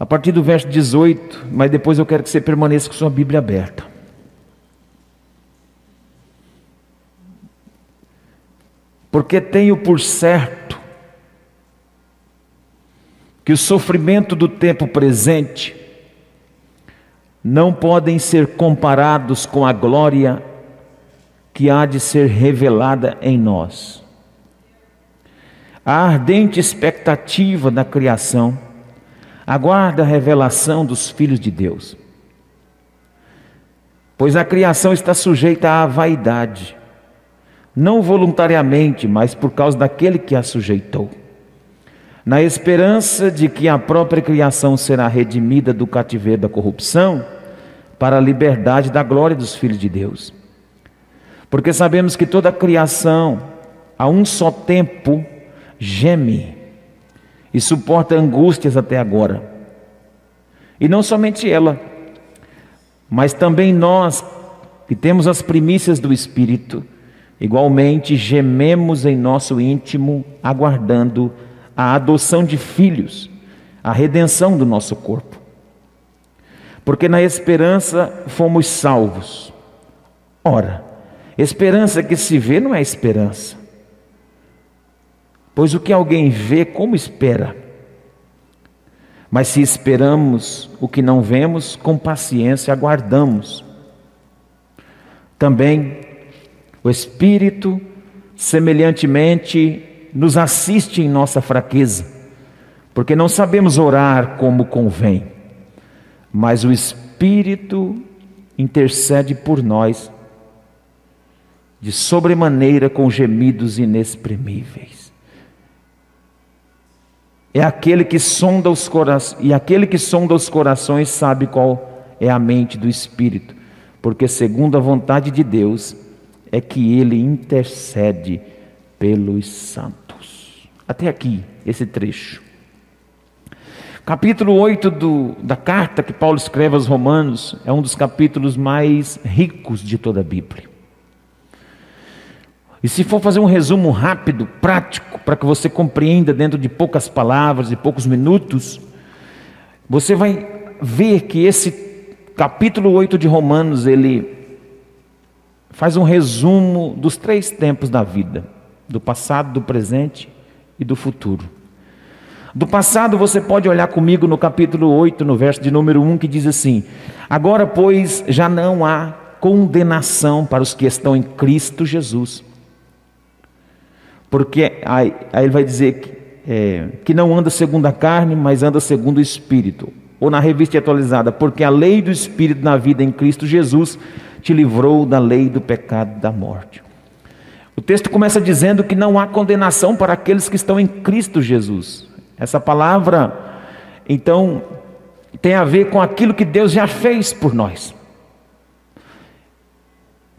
a partir do verso 18, mas depois eu quero que você permaneça com sua Bíblia aberta. Porque tenho por certo que o sofrimento do tempo presente não podem ser comparados com a glória que há de ser revelada em nós. A ardente expectativa da criação aguarda a revelação dos filhos de Deus. Pois a criação está sujeita à vaidade, não voluntariamente, mas por causa daquele que a sujeitou. Na esperança de que a própria criação será redimida do cativeiro da corrupção, para a liberdade da glória dos filhos de Deus. Porque sabemos que toda a criação, a um só tempo, geme e suporta angústias até agora. E não somente ela, mas também nós, que temos as primícias do Espírito, igualmente gememos em nosso íntimo, aguardando a adoção de filhos, a redenção do nosso corpo. Porque na esperança fomos salvos. Ora, esperança que se vê não é esperança. Pois o que alguém vê, como espera? Mas se esperamos o que não vemos, com paciência aguardamos. Também o Espírito, semelhantemente, nos assiste em nossa fraqueza, porque não sabemos orar como convém, mas o Espírito intercede por nós de sobremaneira com gemidos inexprimíveis. É aquele que sonda os corações, e aquele que sonda os corações sabe qual é a mente do Espírito, porque segundo a vontade de Deus é que ele intercede pelos santos. Até aqui, esse trecho. Capítulo 8 do, da carta que Paulo escreve aos Romanos é um dos capítulos mais ricos de toda a Bíblia. E se for fazer um resumo rápido, prático, para que você compreenda dentro de poucas palavras e poucos minutos, você vai ver que esse capítulo 8 de Romanos, ele faz um resumo dos três tempos da vida: do passado, do presente e do futuro. Do passado, você pode olhar comigo no capítulo 8, no verso de número 1, que diz assim: Agora, pois, já não há condenação para os que estão em Cristo Jesus porque aí, aí ele vai dizer que, é, que não anda segundo a carne, mas anda segundo o Espírito. Ou na revista atualizada, porque a lei do Espírito na vida em Cristo Jesus te livrou da lei do pecado da morte. O texto começa dizendo que não há condenação para aqueles que estão em Cristo Jesus. Essa palavra, então, tem a ver com aquilo que Deus já fez por nós.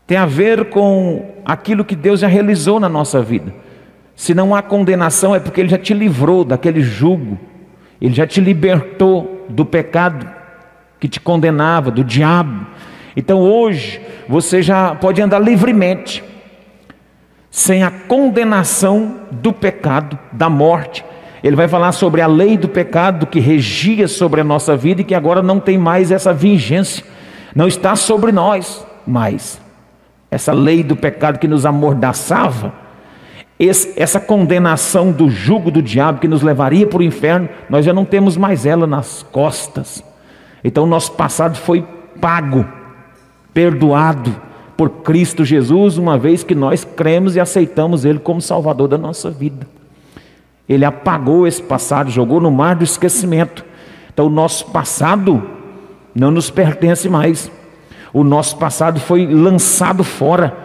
Tem a ver com aquilo que Deus já realizou na nossa vida. Se não há condenação, é porque Ele já te livrou daquele jugo, Ele já te libertou do pecado que te condenava, do diabo. Então hoje você já pode andar livremente, sem a condenação do pecado, da morte. Ele vai falar sobre a lei do pecado que regia sobre a nossa vida e que agora não tem mais essa vigência, não está sobre nós mais. Essa lei do pecado que nos amordaçava, esse, essa condenação do jugo do diabo que nos levaria para o inferno, nós já não temos mais ela nas costas. Então, nosso passado foi pago, perdoado por Cristo Jesus, uma vez que nós cremos e aceitamos Ele como Salvador da nossa vida. Ele apagou esse passado, jogou no mar do esquecimento. Então, o nosso passado não nos pertence mais. O nosso passado foi lançado fora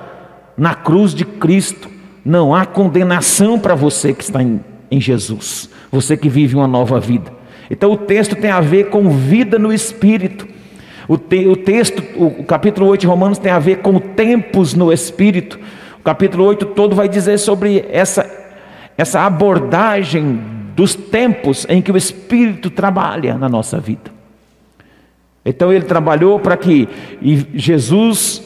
na cruz de Cristo. Não há condenação para você que está em, em Jesus, você que vive uma nova vida. Então o texto tem a ver com vida no espírito. O, te, o texto, o, o capítulo 8 de Romanos tem a ver com tempos no espírito. O capítulo 8 todo vai dizer sobre essa, essa abordagem dos tempos em que o espírito trabalha na nossa vida. Então ele trabalhou para que Jesus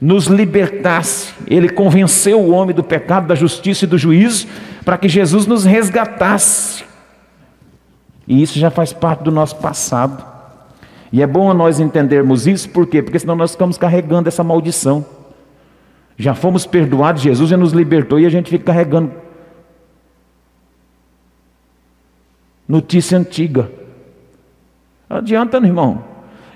nos libertasse. Ele convenceu o homem do pecado, da justiça e do juízo, para que Jesus nos resgatasse. E isso já faz parte do nosso passado. E é bom nós entendermos isso, por quê? Porque senão nós ficamos carregando essa maldição. Já fomos perdoados, Jesus já nos libertou e a gente fica carregando notícia antiga. Não adianta, irmão.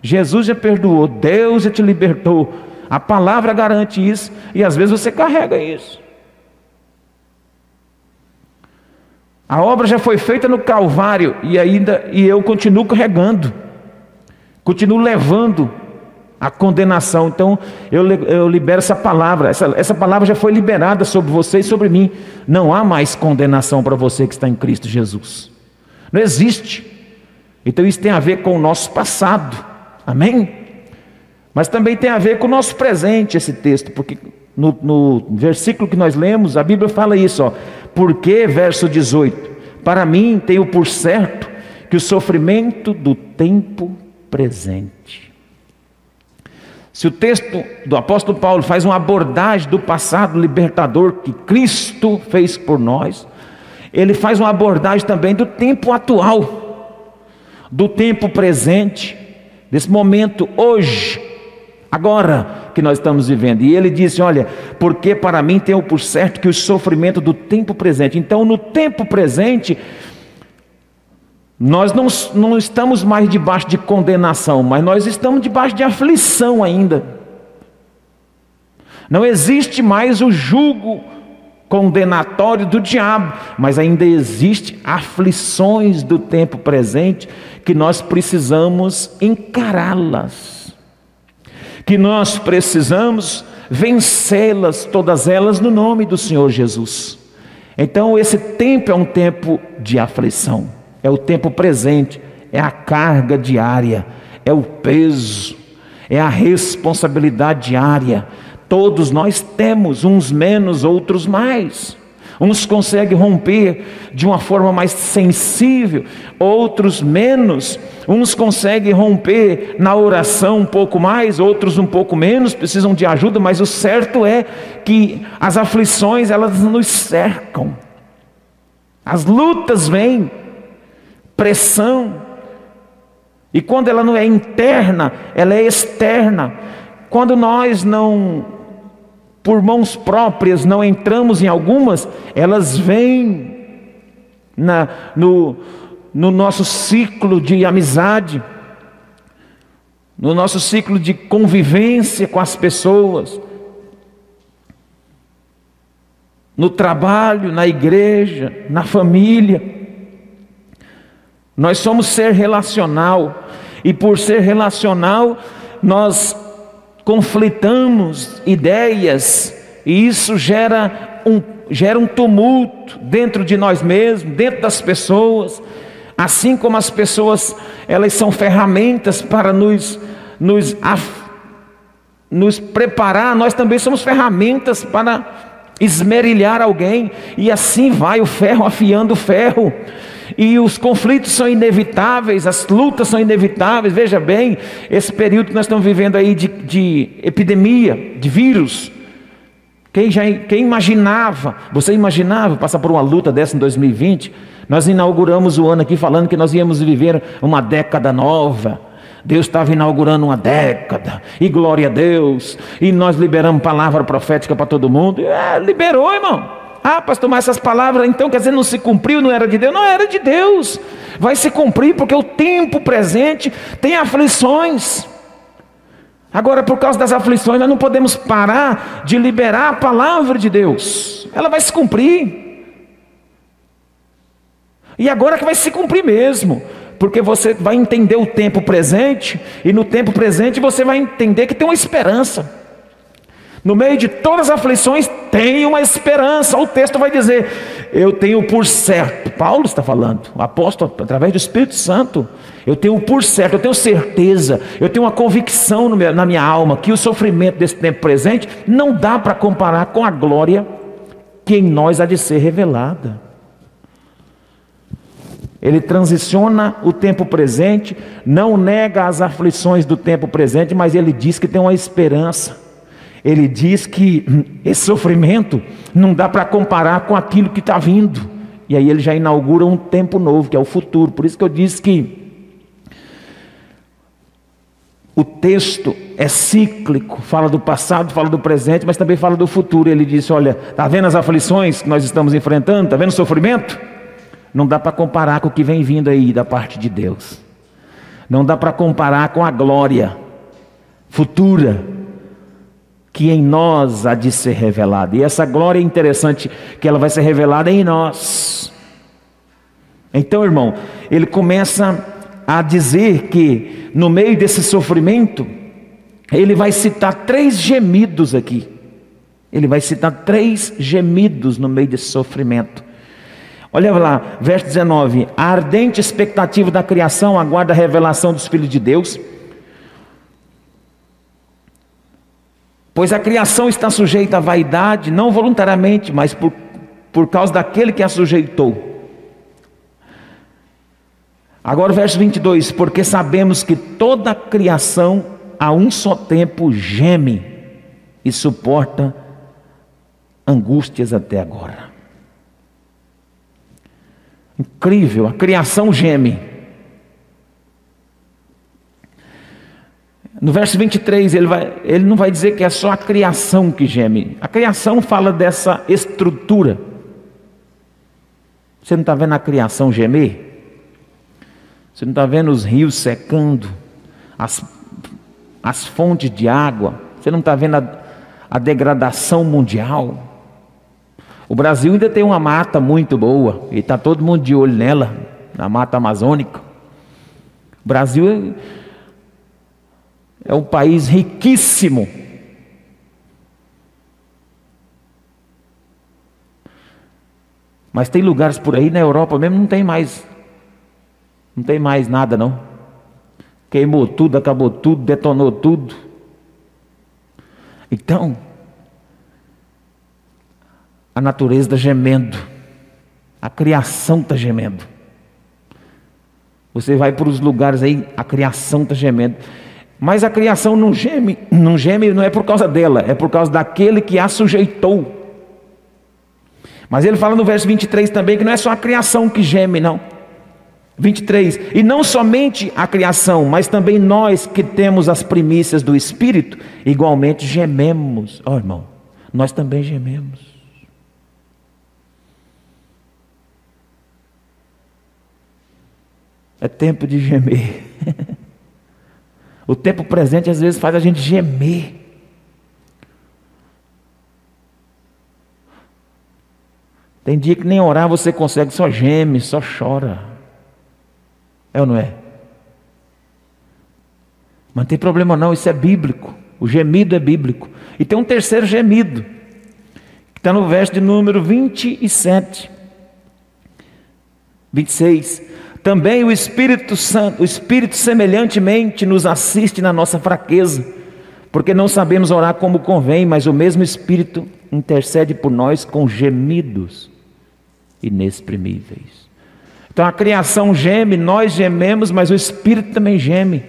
Jesus já perdoou, Deus já te libertou. A palavra garante isso e às vezes você carrega isso. A obra já foi feita no Calvário e ainda e eu continuo carregando, continuo levando a condenação. Então eu, eu libero essa palavra. Essa, essa palavra já foi liberada sobre você e sobre mim. Não há mais condenação para você que está em Cristo Jesus. Não existe. Então isso tem a ver com o nosso passado. Amém? Mas também tem a ver com o nosso presente esse texto, porque no, no versículo que nós lemos, a Bíblia fala isso, ó. Porque, verso 18, para mim tenho por certo que o sofrimento do tempo presente. Se o texto do apóstolo Paulo faz uma abordagem do passado libertador que Cristo fez por nós, ele faz uma abordagem também do tempo atual, do tempo presente, desse momento hoje, agora que nós estamos vivendo. E ele disse: Olha, porque para mim tenho por certo que o sofrimento do tempo presente. Então, no tempo presente, nós não, não estamos mais debaixo de condenação, mas nós estamos debaixo de aflição ainda. Não existe mais o jugo condenatório do diabo, mas ainda existe aflições do tempo presente que nós precisamos encará-las. Que nós precisamos vencê-las, todas elas no nome do Senhor Jesus. Então esse tempo é um tempo de aflição, é o tempo presente, é a carga diária, é o peso, é a responsabilidade diária Todos nós temos, uns menos, outros mais. Uns conseguem romper de uma forma mais sensível, outros menos. Uns conseguem romper na oração um pouco mais, outros um pouco menos, precisam de ajuda, mas o certo é que as aflições elas nos cercam. As lutas vêm, pressão. E quando ela não é interna, ela é externa. Quando nós não por mãos próprias, não entramos em algumas, elas vêm na, no, no nosso ciclo de amizade, no nosso ciclo de convivência com as pessoas, no trabalho, na igreja, na família. Nós somos ser relacional, e por ser relacional, nós conflitamos ideias, e isso gera um, gera um tumulto dentro de nós mesmos, dentro das pessoas. Assim como as pessoas, elas são ferramentas para nos, nos, nos preparar, nós também somos ferramentas para esmerilhar alguém, e assim vai o ferro afiando o ferro e os conflitos são inevitáveis, as lutas são inevitáveis. Veja bem, esse período que nós estamos vivendo aí de, de epidemia, de vírus. Quem, já, quem imaginava, você imaginava passar por uma luta dessa em 2020? Nós inauguramos o ano aqui falando que nós íamos viver uma década nova. Deus estava inaugurando uma década, e glória a Deus, e nós liberamos palavra profética para todo mundo. É, liberou, irmão. Ah, pastor, mas essas palavras, então quer dizer, não se cumpriu, não era de Deus? Não era de Deus. Vai se cumprir porque o tempo presente tem aflições. Agora, por causa das aflições, nós não podemos parar de liberar a palavra de Deus. Ela vai se cumprir. E agora que vai se cumprir mesmo, porque você vai entender o tempo presente, e no tempo presente você vai entender que tem uma esperança. No meio de todas as aflições, tem uma esperança. O texto vai dizer: Eu tenho por certo. Paulo está falando, o apóstolo, através do Espírito Santo. Eu tenho por certo, eu tenho certeza, eu tenho uma convicção na minha alma que o sofrimento desse tempo presente não dá para comparar com a glória que em nós há de ser revelada. Ele transiciona o tempo presente, não nega as aflições do tempo presente, mas ele diz que tem uma esperança ele diz que esse sofrimento não dá para comparar com aquilo que está vindo. E aí ele já inaugura um tempo novo, que é o futuro. Por isso que eu disse que o texto é cíclico, fala do passado, fala do presente, mas também fala do futuro. Ele disse: Olha, está vendo as aflições que nós estamos enfrentando? Está vendo o sofrimento? Não dá para comparar com o que vem vindo aí da parte de Deus. Não dá para comparar com a glória futura que em nós há de ser revelada. E essa glória é interessante que ela vai ser revelada em nós. Então, irmão, ele começa a dizer que no meio desse sofrimento, ele vai citar três gemidos aqui. Ele vai citar três gemidos no meio desse sofrimento. Olha lá, verso 19: A ardente expectativa da criação aguarda a revelação dos filhos de Deus. Pois a criação está sujeita à vaidade, não voluntariamente, mas por, por causa daquele que a sujeitou. Agora o verso 22: Porque sabemos que toda a criação a um só tempo geme e suporta angústias até agora. Incrível, a criação geme. No verso 23, ele, vai, ele não vai dizer que é só a criação que geme. A criação fala dessa estrutura. Você não está vendo a criação gemer? Você não está vendo os rios secando, as, as fontes de água? Você não está vendo a, a degradação mundial? O Brasil ainda tem uma mata muito boa, e está todo mundo de olho nela, na mata amazônica. O Brasil é um país riquíssimo. Mas tem lugares por aí na Europa mesmo não tem mais não tem mais nada não. Queimou tudo, acabou tudo, detonou tudo. Então, a natureza está gemendo, a criação está gemendo. Você vai para os lugares aí, a criação está gemendo. Mas a criação não geme, não geme não é por causa dela, é por causa daquele que a sujeitou. Mas ele fala no verso 23 também que não é só a criação que geme, não. 23. E não somente a criação, mas também nós que temos as primícias do Espírito, igualmente gememos. Ó oh, irmão, nós também gememos. É tempo de gemer. o tempo presente às vezes faz a gente gemer. Tem dia que nem orar você consegue, só geme, só chora. É ou não é? Mas não tem problema não, isso é bíblico. O gemido é bíblico. E tem um terceiro gemido, que está no verso de número 27. 26. Também o Espírito Santo, o Espírito semelhantemente nos assiste na nossa fraqueza, porque não sabemos orar como convém, mas o mesmo Espírito intercede por nós com gemidos inexprimíveis. Então a criação geme, nós gememos, mas o Espírito também geme.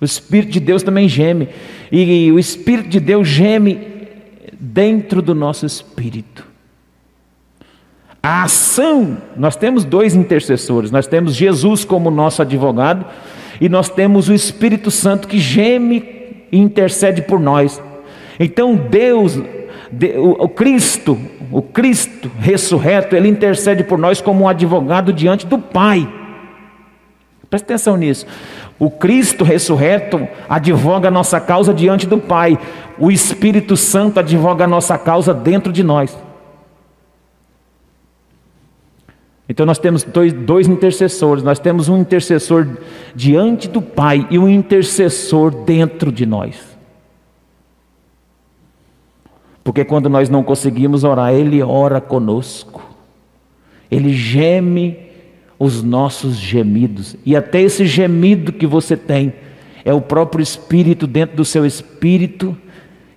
O Espírito de Deus também geme. E o Espírito de Deus geme dentro do nosso espírito. A ação, nós temos dois intercessores, nós temos Jesus como nosso advogado e nós temos o Espírito Santo que geme e intercede por nós. Então Deus o Cristo, o Cristo ressurreto, ele intercede por nós como um advogado diante do Pai. Presta atenção nisso. O Cristo ressurreto advoga a nossa causa diante do Pai. O Espírito Santo advoga a nossa causa dentro de nós. Então nós temos dois, dois intercessores. Nós temos um intercessor diante do Pai e um intercessor dentro de nós. Porque quando nós não conseguimos orar, Ele ora conosco. Ele geme os nossos gemidos. E até esse gemido que você tem é o próprio Espírito dentro do seu espírito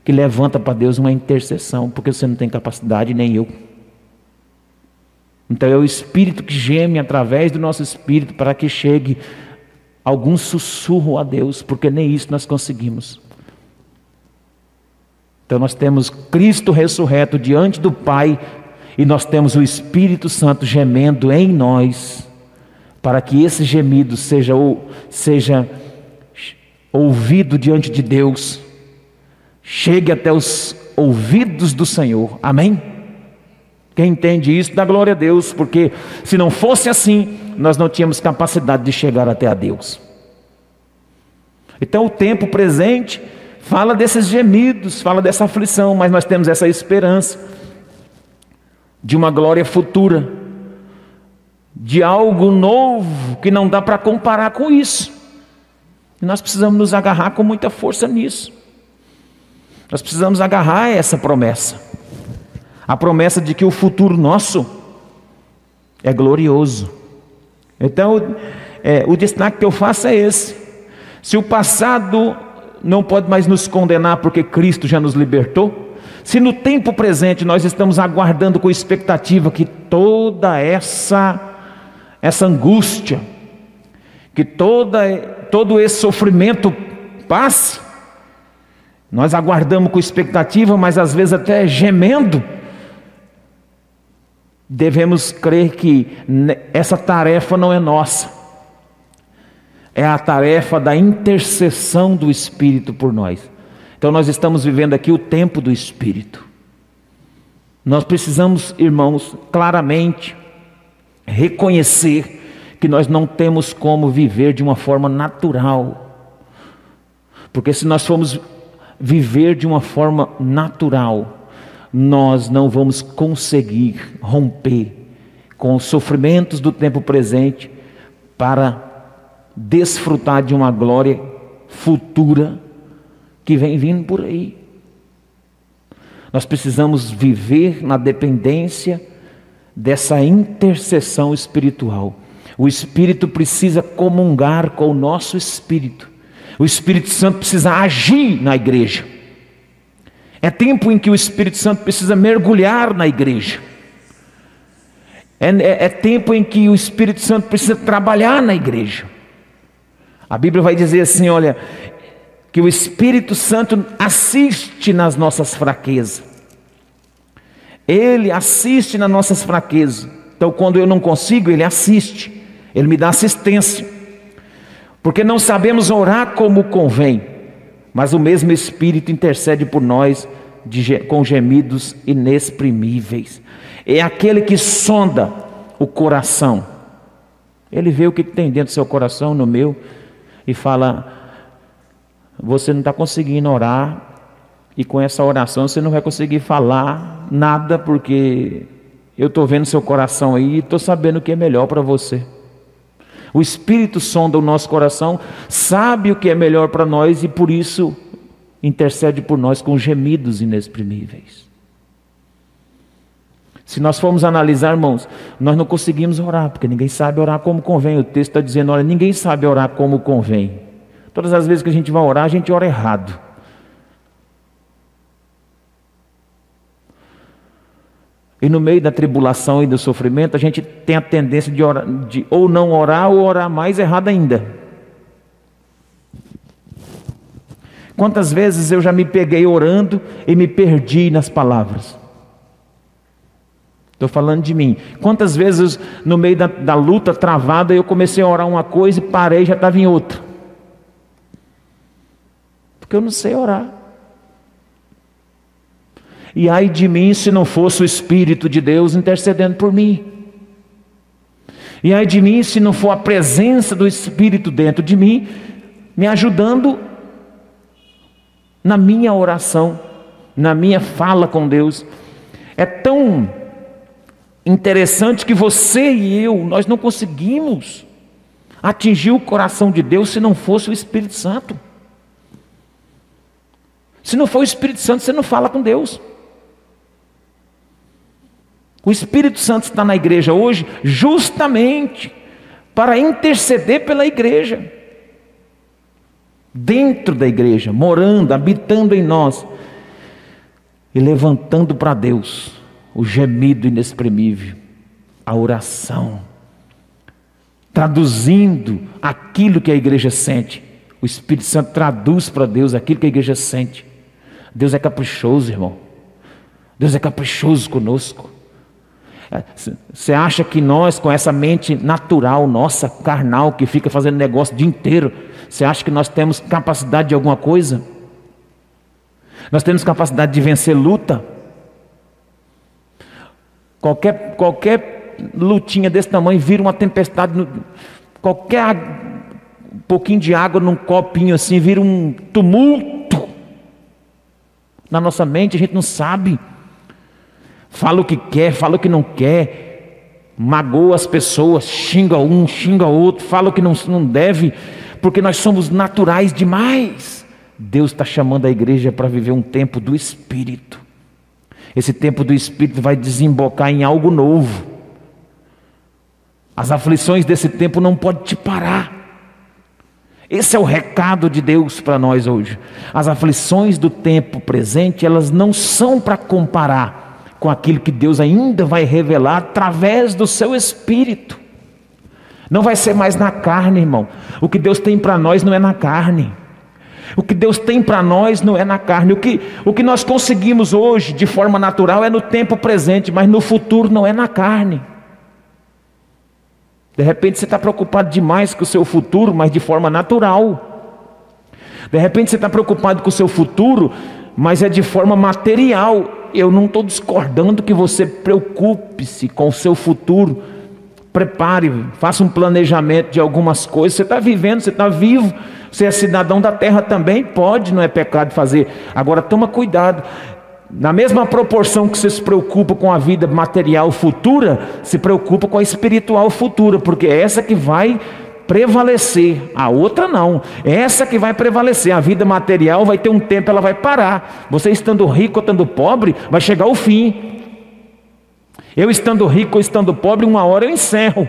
que levanta para Deus uma intercessão, porque você não tem capacidade, nem eu. Então é o Espírito que geme através do nosso espírito para que chegue algum sussurro a Deus, porque nem isso nós conseguimos. Então nós temos Cristo ressurreto diante do Pai E nós temos o Espírito Santo gemendo em nós, para que esse gemido seja, seja ouvido diante de Deus, chegue até os ouvidos do Senhor. Amém? Quem entende isso, dá glória a Deus, porque se não fosse assim, nós não tínhamos capacidade de chegar até a Deus. Então, o tempo presente fala desses gemidos, fala dessa aflição, mas nós temos essa esperança de uma glória futura, de algo novo que não dá para comparar com isso. E nós precisamos nos agarrar com muita força nisso. Nós precisamos agarrar essa promessa. A promessa de que o futuro nosso é glorioso. Então, é, o destaque que eu faço é esse. Se o passado não pode mais nos condenar porque Cristo já nos libertou, se no tempo presente nós estamos aguardando com expectativa que toda essa essa angústia, que toda, todo esse sofrimento passe, nós aguardamos com expectativa, mas às vezes até gemendo. Devemos crer que essa tarefa não é nossa, é a tarefa da intercessão do Espírito por nós. Então nós estamos vivendo aqui o tempo do Espírito. Nós precisamos, irmãos, claramente reconhecer que nós não temos como viver de uma forma natural. Porque se nós formos viver de uma forma natural, nós não vamos conseguir romper com os sofrimentos do tempo presente para desfrutar de uma glória futura que vem vindo por aí. Nós precisamos viver na dependência dessa intercessão espiritual. O Espírito precisa comungar com o nosso espírito. O Espírito Santo precisa agir na igreja. É tempo em que o Espírito Santo precisa mergulhar na igreja. É, é, é, tempo em que o Espírito Santo precisa trabalhar na igreja. A Bíblia vai dizer assim: olha, que o Espírito Santo assiste nas nossas fraquezas. Ele assiste nas nossas fraquezas. Então, quando eu não consigo, ele assiste, ele me dá assistência. Porque não sabemos orar como convém, mas o mesmo Espírito intercede por nós de, com gemidos inexprimíveis. É aquele que sonda o coração. Ele vê o que tem dentro do seu coração, no meu, e fala: você não está conseguindo orar, e com essa oração você não vai conseguir falar nada, porque eu estou vendo seu coração aí e estou sabendo o que é melhor para você. O Espírito sonda o nosso coração, sabe o que é melhor para nós e por isso intercede por nós com gemidos inexprimíveis. Se nós formos analisar, irmãos, nós não conseguimos orar, porque ninguém sabe orar como convém. O texto está dizendo: olha, ninguém sabe orar como convém. Todas as vezes que a gente vai orar, a gente ora errado. E no meio da tribulação e do sofrimento, a gente tem a tendência de, orar, de ou não orar ou orar mais errado ainda. Quantas vezes eu já me peguei orando e me perdi nas palavras? Estou falando de mim. Quantas vezes no meio da, da luta travada eu comecei a orar uma coisa e parei e já estava em outra? porque eu não sei orar. E ai de mim se não fosse o Espírito de Deus intercedendo por mim. E ai de mim se não for a presença do Espírito dentro de mim, me ajudando na minha oração, na minha fala com Deus. É tão interessante que você e eu, nós não conseguimos atingir o coração de Deus se não fosse o Espírito Santo. Se não for o Espírito Santo, você não fala com Deus. O Espírito Santo está na igreja hoje justamente para interceder pela igreja. Dentro da igreja, morando, habitando em nós e levantando para Deus o gemido inexprimível, a oração, traduzindo aquilo que a igreja sente. O Espírito Santo traduz para Deus aquilo que a igreja sente. Deus é caprichoso, irmão. Deus é caprichoso conosco. Você acha que nós, com essa mente natural, nossa, carnal, que fica fazendo negócio o dia inteiro, você acha que nós temos capacidade de alguma coisa? Nós temos capacidade de vencer luta? Qualquer, qualquer lutinha desse tamanho vira uma tempestade. Qualquer pouquinho de água num copinho assim vira um tumulto. Na nossa mente a gente não sabe. Fala o que quer, fala o que não quer. Magoa as pessoas, xinga um, xinga outro, fala o que não, não deve, porque nós somos naturais demais. Deus está chamando a igreja para viver um tempo do Espírito. Esse tempo do Espírito vai desembocar em algo novo. As aflições desse tempo não podem te parar. Esse é o recado de Deus para nós hoje. As aflições do tempo presente, elas não são para comparar com aquilo que Deus ainda vai revelar através do seu Espírito. Não vai ser mais na carne, irmão. O que Deus tem para nós não é na carne. O que Deus tem para nós não é na carne. O que, o que nós conseguimos hoje de forma natural é no tempo presente, mas no futuro não é na carne. De repente você está preocupado demais com o seu futuro, mas de forma natural. De repente você está preocupado com o seu futuro, mas é de forma material. Eu não estou discordando que você preocupe-se com o seu futuro. Prepare, faça um planejamento de algumas coisas. Você está vivendo, você está vivo. Você é cidadão da terra também, pode, não é pecado fazer. Agora toma cuidado. Na mesma proporção que você se preocupa com a vida material futura, se preocupa com a espiritual futura, porque é essa que vai prevalecer, a outra não. Essa que vai prevalecer. A vida material vai ter um tempo, ela vai parar. Você estando rico ou estando pobre, vai chegar o fim. Eu estando rico ou estando pobre, uma hora eu encerro.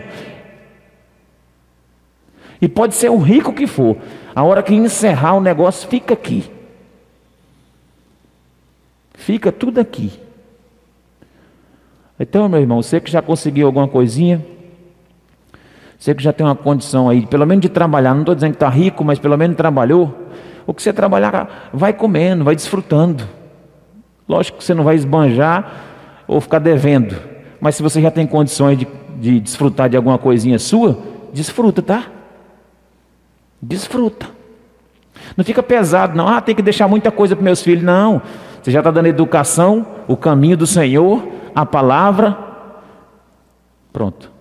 E pode ser o rico que for. A hora que encerrar o negócio, fica aqui. Fica tudo aqui. Então, meu irmão, você que já conseguiu alguma coisinha, você que já tem uma condição aí, pelo menos de trabalhar, não estou dizendo que está rico, mas pelo menos trabalhou, o que você trabalhar, vai comendo, vai desfrutando. Lógico que você não vai esbanjar ou ficar devendo, mas se você já tem condições de, de desfrutar de alguma coisinha sua, desfruta, tá? Desfruta. Não fica pesado, não. Ah, tem que deixar muita coisa para meus filhos. Não. Você já está dando educação, o caminho do Senhor, a palavra. Pronto.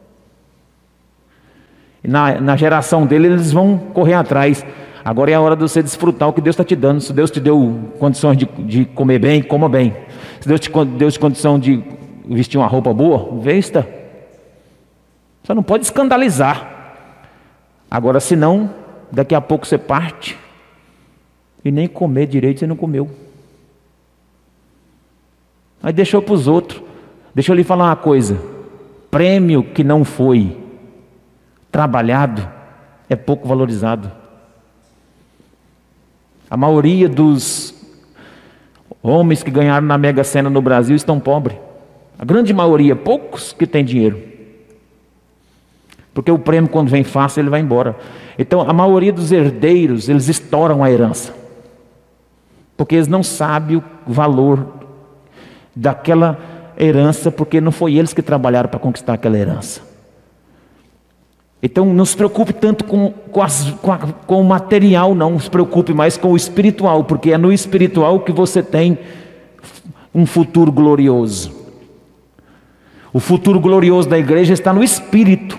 Na, na geração dele, eles vão correr atrás. Agora é a hora de você desfrutar o que Deus está te dando. Se Deus te deu condições de, de comer bem, coma bem. Se Deus te deu condição de vestir uma roupa boa, vesta. Você não pode escandalizar. Agora, se não, daqui a pouco você parte e nem comer direito você não comeu. Aí deixou para os outros. Deixa eu lhe falar uma coisa: prêmio que não foi trabalhado é pouco valorizado. A maioria dos homens que ganharam na Mega Sena no Brasil estão pobres. A grande maioria, poucos que têm dinheiro. Porque o prêmio, quando vem fácil, ele vai embora. Então, a maioria dos herdeiros, eles estouram a herança. Porque eles não sabem o valor daquela herança, porque não foi eles que trabalharam para conquistar aquela herança. Então, não se preocupe tanto com, com, as, com, a, com o material, não se preocupe mais com o espiritual, porque é no espiritual que você tem um futuro glorioso. O futuro glorioso da igreja está no espírito.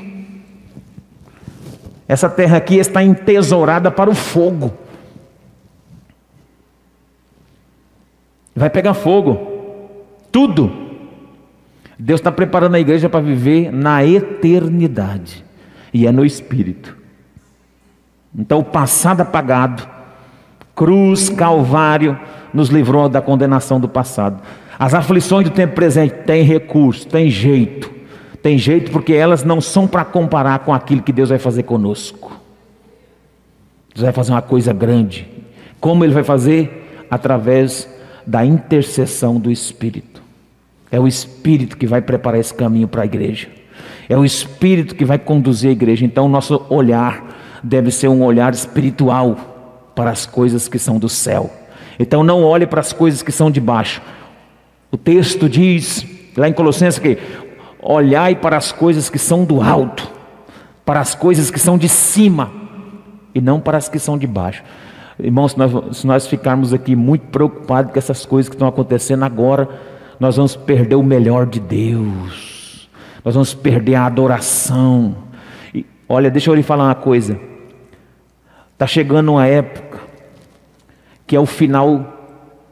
Essa terra aqui está entesourada para o fogo. Vai pegar fogo. Tudo. Deus está preparando a igreja para viver na eternidade. E é no Espírito. Então, o passado apagado, cruz, calvário, nos livrou da condenação do passado. As aflições do tempo presente têm recurso, têm jeito. Tem jeito porque elas não são para comparar com aquilo que Deus vai fazer conosco. Deus vai fazer uma coisa grande. Como Ele vai fazer? Através da intercessão do Espírito. É o Espírito que vai preparar esse caminho para a igreja. É o Espírito que vai conduzir a igreja. Então, o nosso olhar deve ser um olhar espiritual para as coisas que são do céu. Então, não olhe para as coisas que são de baixo. O texto diz, lá em Colossenses, que olhai para as coisas que são do alto, para as coisas que são de cima, e não para as que são de baixo. Irmãos, se nós, se nós ficarmos aqui muito preocupados com essas coisas que estão acontecendo agora, nós vamos perder o melhor de Deus, nós vamos perder a adoração. E, olha, deixa eu lhe falar uma coisa: está chegando uma época que é o final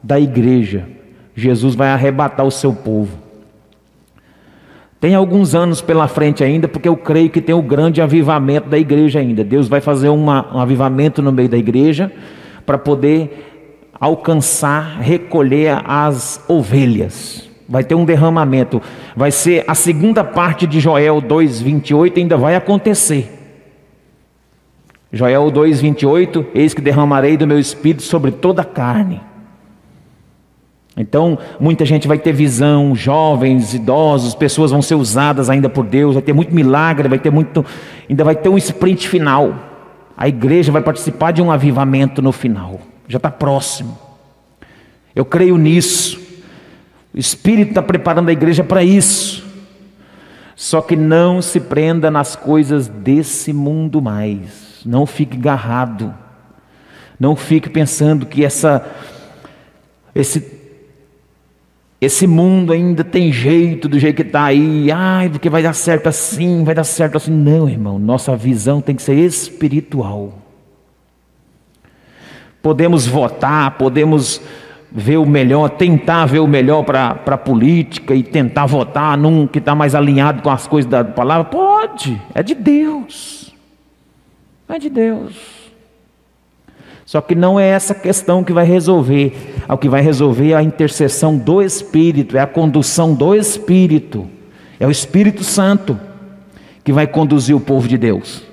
da igreja, Jesus vai arrebatar o seu povo. Tem alguns anos pela frente ainda, porque eu creio que tem o grande avivamento da igreja ainda. Deus vai fazer uma, um avivamento no meio da igreja para poder alcançar, recolher as ovelhas. Vai ter um derramamento. Vai ser a segunda parte de Joel 2:28 ainda vai acontecer. Joel 2:28, eis que derramarei do meu espírito sobre toda a carne. Então, muita gente vai ter visão, jovens, idosos, pessoas vão ser usadas ainda por Deus, vai ter muito milagre, vai ter muito, ainda vai ter um sprint final. A igreja vai participar de um avivamento no final. Já está próximo. Eu creio nisso. O Espírito está preparando a igreja para isso. Só que não se prenda nas coisas desse mundo mais. Não fique garrado. Não fique pensando que essa esse esse mundo ainda tem jeito do jeito que está aí, ai, porque vai dar certo assim, vai dar certo assim. Não, irmão, nossa visão tem que ser espiritual. Podemos votar, podemos ver o melhor, tentar ver o melhor para a política e tentar votar num que está mais alinhado com as coisas da palavra. Pode, é de Deus. É de Deus. Só que não é essa questão que vai resolver. O que vai resolver é a intercessão do Espírito, é a condução do Espírito. É o Espírito Santo que vai conduzir o povo de Deus.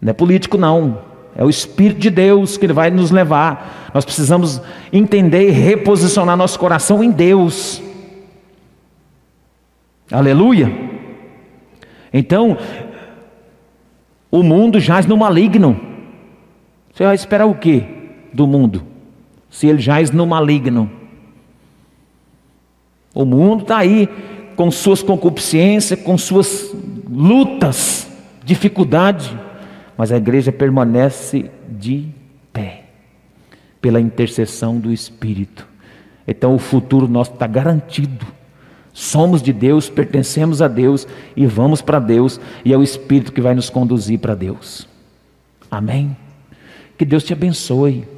Não é político, não. É o Espírito de Deus que vai nos levar. Nós precisamos entender e reposicionar nosso coração em Deus. Aleluia. Então, o mundo jaz no maligno. Você vai esperar o que do mundo? Se ele jaz no maligno. O mundo está aí com suas concupiscências, com suas lutas, dificuldade, mas a igreja permanece de pé, pela intercessão do Espírito. Então o futuro nosso está garantido. Somos de Deus, pertencemos a Deus e vamos para Deus, e é o Espírito que vai nos conduzir para Deus. Amém? Que Deus te abençoe.